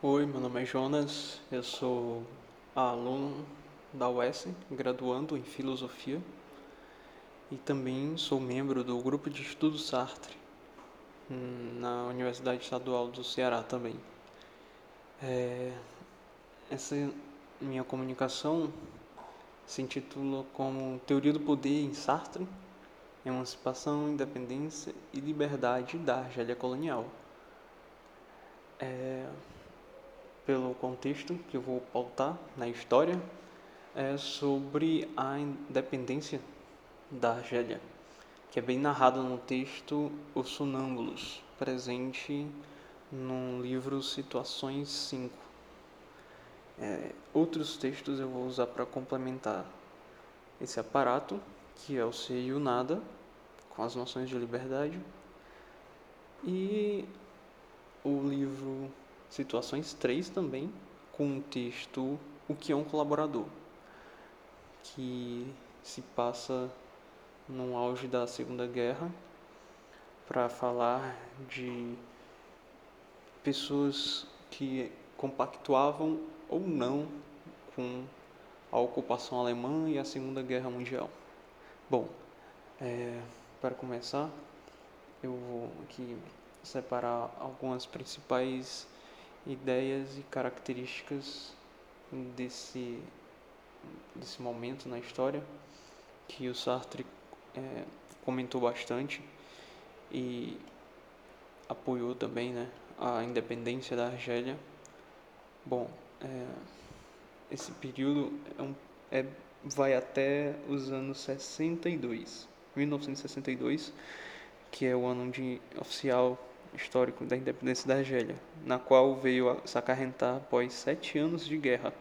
Oi, meu nome é Jonas, eu sou aluno da UES, graduando em Filosofia, e também sou membro do Grupo de Estudos Sartre, hum, na Universidade Estadual do Ceará também. É, essa minha comunicação se intitula como Teoria do Poder em Sartre, Emancipação, Independência e Liberdade da Argélia Colonial. É, pelo contexto que eu vou pautar na história, é sobre a independência da Argélia, que é bem narrado no texto Os Sonâmbulos, presente no livro Situações 5. É, outros textos eu vou usar para complementar esse aparato, que é o ser e o nada, com as noções de liberdade, e o livro Situações 3 também, com o texto O que é um colaborador, que se passa no auge da Segunda Guerra para falar de pessoas que compactuavam ou não com a ocupação alemã e a Segunda Guerra Mundial. Bom, é, para começar, eu vou aqui separar algumas principais ideias e características desse, desse momento na história que o Sartre é, comentou bastante e apoiou também né, a independência da Argélia. Bom, é, esse período é um, é, vai até os anos 62, 1962, que é o ano de oficial histórico da independência da Argélia, na qual veio a se acarrentar após sete anos de guerra,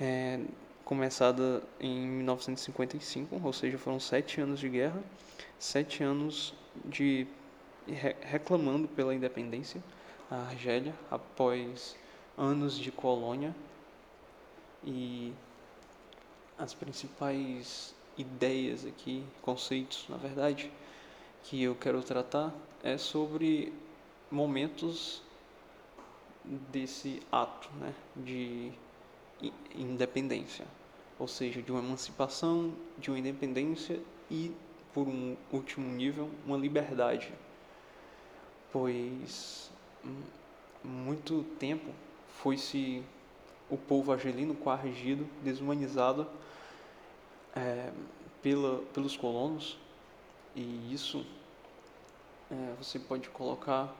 é, começada em 1955, ou seja, foram sete anos de guerra, sete anos de re, reclamando pela independência a Argélia após anos de colônia e as principais ideias aqui, conceitos, na verdade, que eu quero tratar é sobre momentos desse ato né, de independência, ou seja, de uma emancipação, de uma independência e, por um último nível, uma liberdade. Pois hum, muito tempo foi-se o povo argelino coagido, desumanizado é, pela, pelos colonos, e isso é, você pode colocar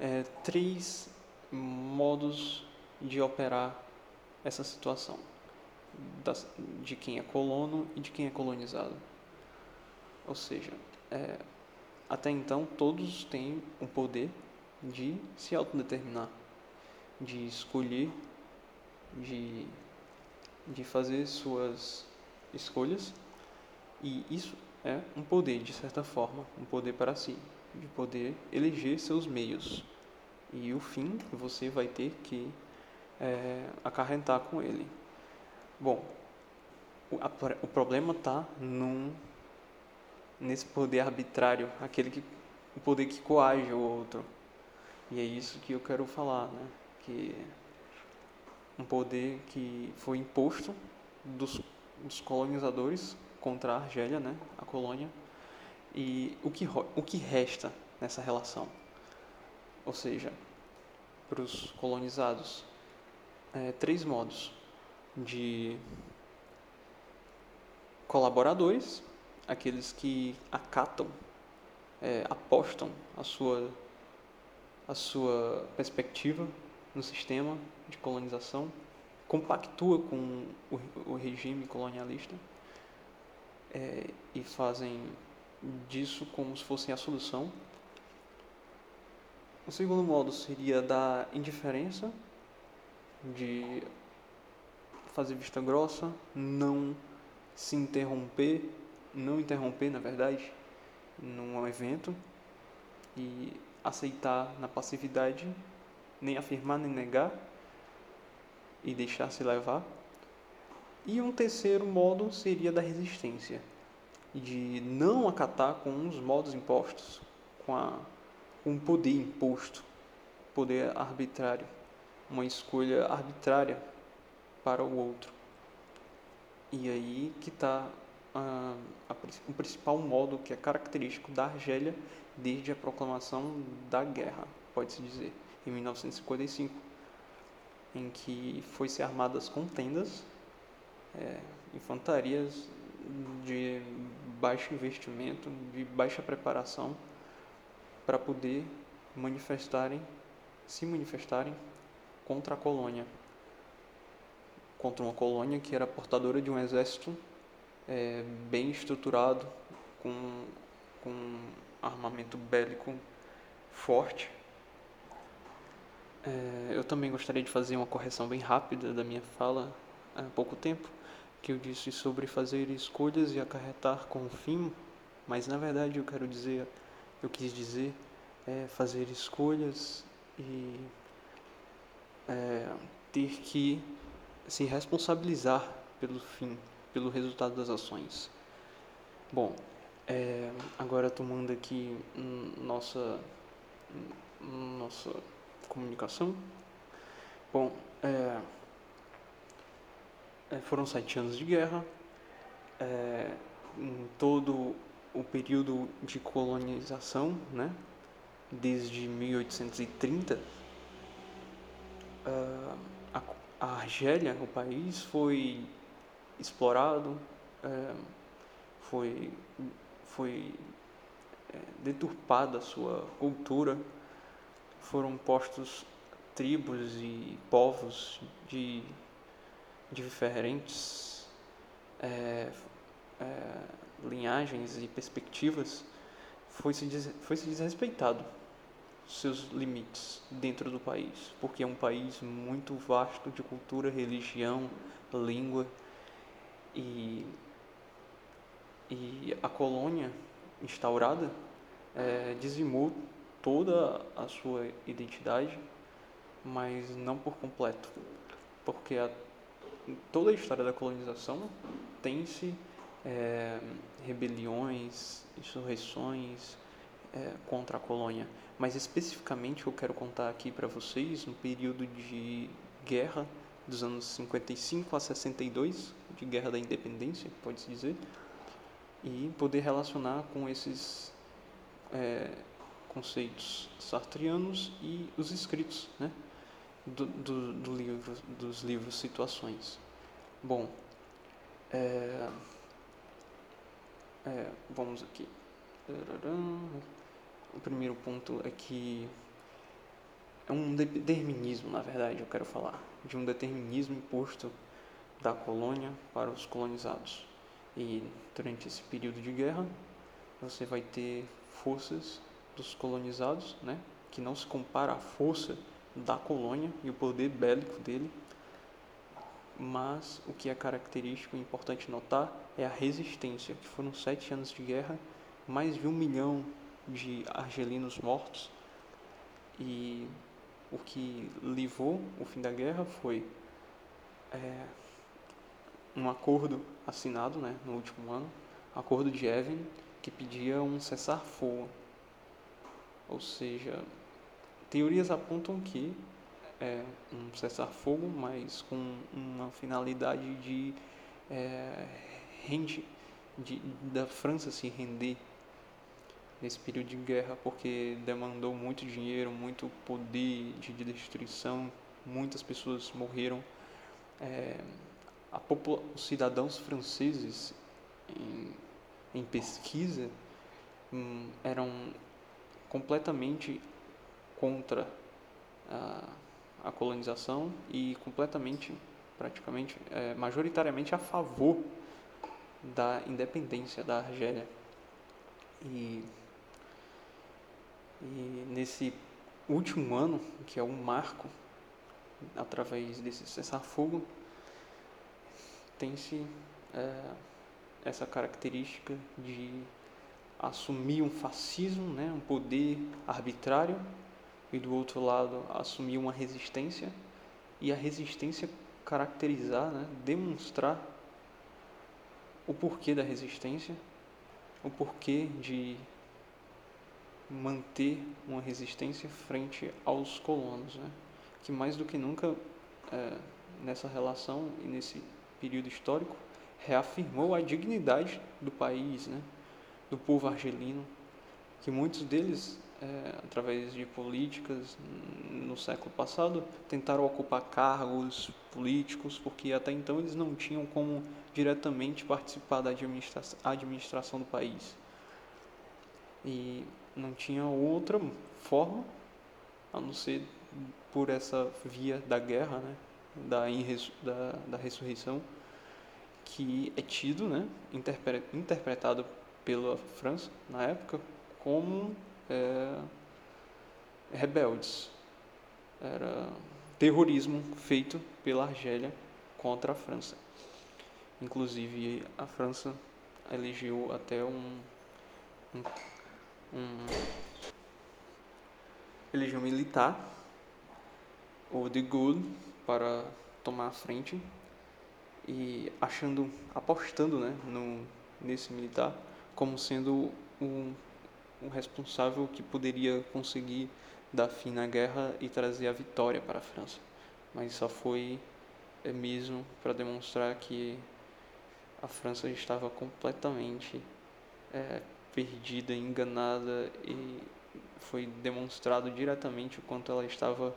é, três modos de operar essa situação de quem é colono e de quem é colonizado. Ou seja, é, até então todos têm o poder de se autodeterminar, de escolher, de, de fazer suas escolhas, e isso é um poder, de certa forma, um poder para si de poder eleger seus meios. E o fim você vai ter que é, acarrentar com ele. Bom, o, a, o problema está nesse poder arbitrário, aquele que, o poder que coage o outro. E é isso que eu quero falar, né? Que um poder que foi imposto dos, dos colonizadores contra a Argélia, né? A colônia e o que, o que resta nessa relação. Ou seja, para os colonizados, é, três modos de colaboradores, aqueles que acatam, é, apostam a sua, a sua perspectiva no sistema de colonização, compactua com o, o regime colonialista é, e fazem disso como se fosse a solução. O segundo modo seria da indiferença, de fazer vista grossa, não se interromper, não interromper, na verdade, num evento e aceitar na passividade, nem afirmar nem negar e deixar se levar. E um terceiro modo seria da resistência, de não acatar com os modos impostos, com, a, o poder imposto, poder arbitrário, uma escolha arbitrária para o outro. E aí que está uh, o principal modo que é característico da Argélia desde a proclamação da guerra, pode-se dizer, em 1955, em que foi-se armadas contendas, é, infantarias de baixo investimento, de baixa preparação, para poder manifestarem, se manifestarem contra a colônia, contra uma colônia que era portadora de um exército é, bem estruturado, com, com armamento bélico forte. É, eu também gostaria de fazer uma correção bem rápida da minha fala há pouco tempo, que eu disse sobre fazer escolhas e acarretar com o fim, mas na verdade eu quero dizer, eu quis dizer é, fazer escolhas e é, ter que se responsabilizar pelo fim, pelo resultado das ações. Bom, é, agora tomando aqui nossa nossa comunicação. Bom, é, é, foram sete anos de guerra. É, em todo o período de colonização, né, desde 1830, uh, a, a Argélia, o país, foi explorado, é, foi, foi é, deturpada a sua cultura, foram postos tribos e povos de diferentes é, é, linhagens e perspectivas, foi se, foi se desrespeitado seus limites dentro do país, porque é um país muito vasto de cultura, religião, língua e, e a colônia instaurada é, dizimou toda a sua identidade, mas não por completo, porque a, toda a história da colonização tem-se é, rebeliões, insurreições é, contra a colônia. Mas especificamente eu quero contar aqui para vocês um período de guerra dos anos 55 a 62, de guerra da independência, pode-se dizer, e poder relacionar com esses é, conceitos sartrianos e os escritos né, do, do, do livro, dos livros Situações. Bom, é, é, vamos aqui. O primeiro ponto é que é um determinismo, na verdade, eu quero falar, de um determinismo imposto da colônia para os colonizados. E durante esse período de guerra, você vai ter forças dos colonizados, né, que não se compara à força da colônia e o poder bélico dele, mas o que é característico e importante notar é a resistência, que foram sete anos de guerra, mais de um milhão de argelinos mortos e o que levou o fim da guerra foi é, um acordo assinado né, no último ano, acordo de Evan, que pedia um cessar-fogo. Ou seja, teorias apontam que é um cessar-fogo, mas com uma finalidade de, é, rende, de da França se render nesse período de guerra porque demandou muito dinheiro, muito poder de destruição, muitas pessoas morreram. É, os cidadãos franceses em, em pesquisa hum, eram completamente contra a, a, colonização e completamente, praticamente, é, majoritariamente a favor da independência da Argélia. E e nesse último ano, que é um marco, através desse cessar-fogo, tem-se é, essa característica de assumir um fascismo, né, um poder arbitrário, e do outro lado assumir uma resistência, e a resistência caracterizar, né, demonstrar o porquê da resistência, o porquê de manter uma resistência frente aos colonos, né? que mais do que nunca é, nessa relação e nesse período histórico reafirmou a dignidade do país, né, do povo argelino, que muitos deles, é, através de políticas no século passado, tentaram ocupar cargos políticos, porque até então eles não tinham como diretamente participar da administra administração do país. E não tinha outra forma a não ser por essa via da guerra, né, da, da, da ressurreição, que é tido, né, interpretado pela França na época como é, rebeldes. Era terrorismo feito pela Argélia contra a França. Inclusive a França elegeu até um, um, um elegeu militar, o de Gaulle, para tomar a frente e achando, apostando né, no, nesse militar como sendo um, um responsável que poderia conseguir dar fim na guerra e trazer a vitória para a França. Mas só foi é mesmo para demonstrar que a França estava completamente é, perdida, enganada e foi demonstrado diretamente o quanto ela estava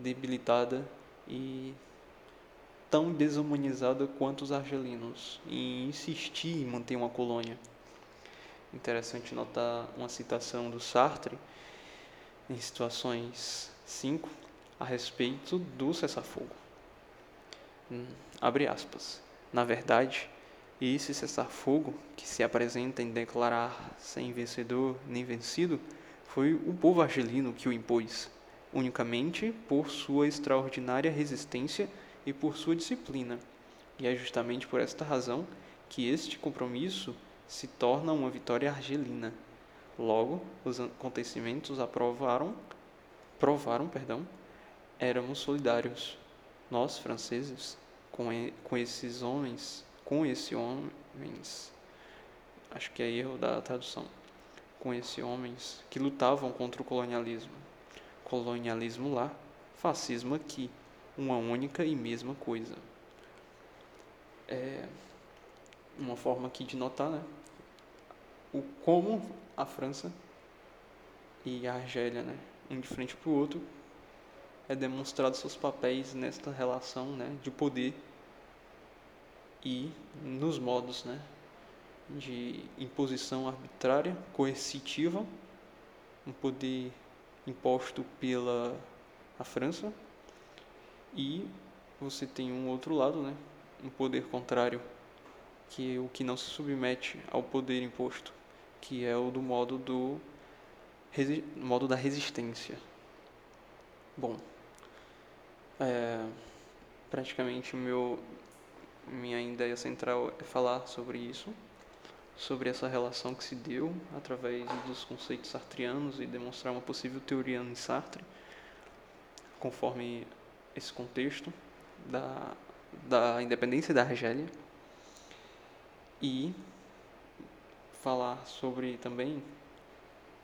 debilitada e tão desumanizada quanto os argelinos e insistir em manter uma colônia. Interessante notar uma citação do Sartre em situações 5 a respeito do cessar-fogo. Hum, abre aspas. Na verdade, esse cessar-fogo que se apresenta em declarar sem vencedor nem vencido foi o povo argelino que o impôs, unicamente por sua extraordinária resistência e por sua disciplina. E é justamente por esta razão que este compromisso se torna uma vitória argelina. Logo, os acontecimentos aprovaram, provaram, perdão, éramos solidários, nós franceses, com, com esses homens, com esses homens, acho que é erro da tradução, com esses homens que lutavam contra o colonialismo. Colonialismo lá, fascismo aqui uma única e mesma coisa. É uma forma aqui de notar, né? O como a França e a Argélia, né, um de frente para o outro, é demonstrado seus papéis nesta relação, né, de poder e nos modos, né, de imposição arbitrária, coercitiva, um poder imposto pela a França e você tem um outro lado, né? Um poder contrário, que é o que não se submete ao poder imposto, que é o do modo do modo da resistência. Bom, é, praticamente meu minha ideia central é falar sobre isso, sobre essa relação que se deu através dos conceitos sartrianos e demonstrar uma possível teoria em Sartre, conforme esse contexto da, da independência da Argélia e falar sobre também,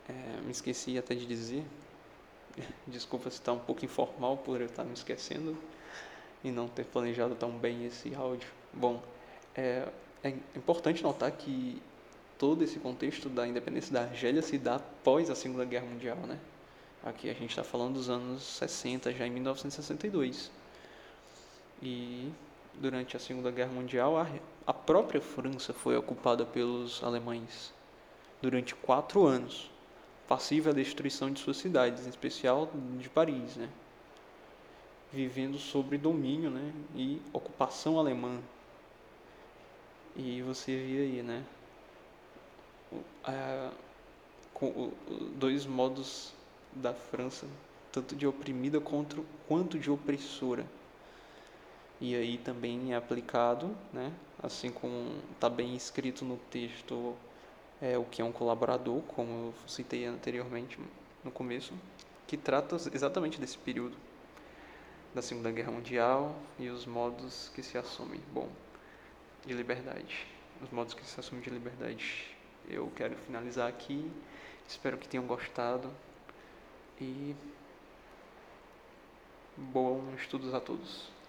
é, me esqueci até de dizer, desculpa se está um pouco informal por eu estar me esquecendo e não ter planejado tão bem esse áudio. Bom, é, é importante notar que todo esse contexto da independência da Argélia se dá após a Segunda Guerra Mundial, né? Aqui a gente está falando dos anos 60, já em 1962. E durante a Segunda Guerra Mundial, a, a própria França foi ocupada pelos alemães durante quatro anos, passiva à destruição de suas cidades, em especial de Paris, né? vivendo sob domínio né? e ocupação alemã. E você via aí, né? A, com, dois modos da França, tanto de oprimida quanto de opressora. E aí também é aplicado, né, assim como está bem escrito no texto, é, o que é um colaborador, como eu citei anteriormente no começo, que trata exatamente desse período da Segunda Guerra Mundial e os modos que se assumem, bom, de liberdade, os modos que se assumem de liberdade. Eu quero finalizar aqui, espero que tenham gostado. E Bom estudos a todos.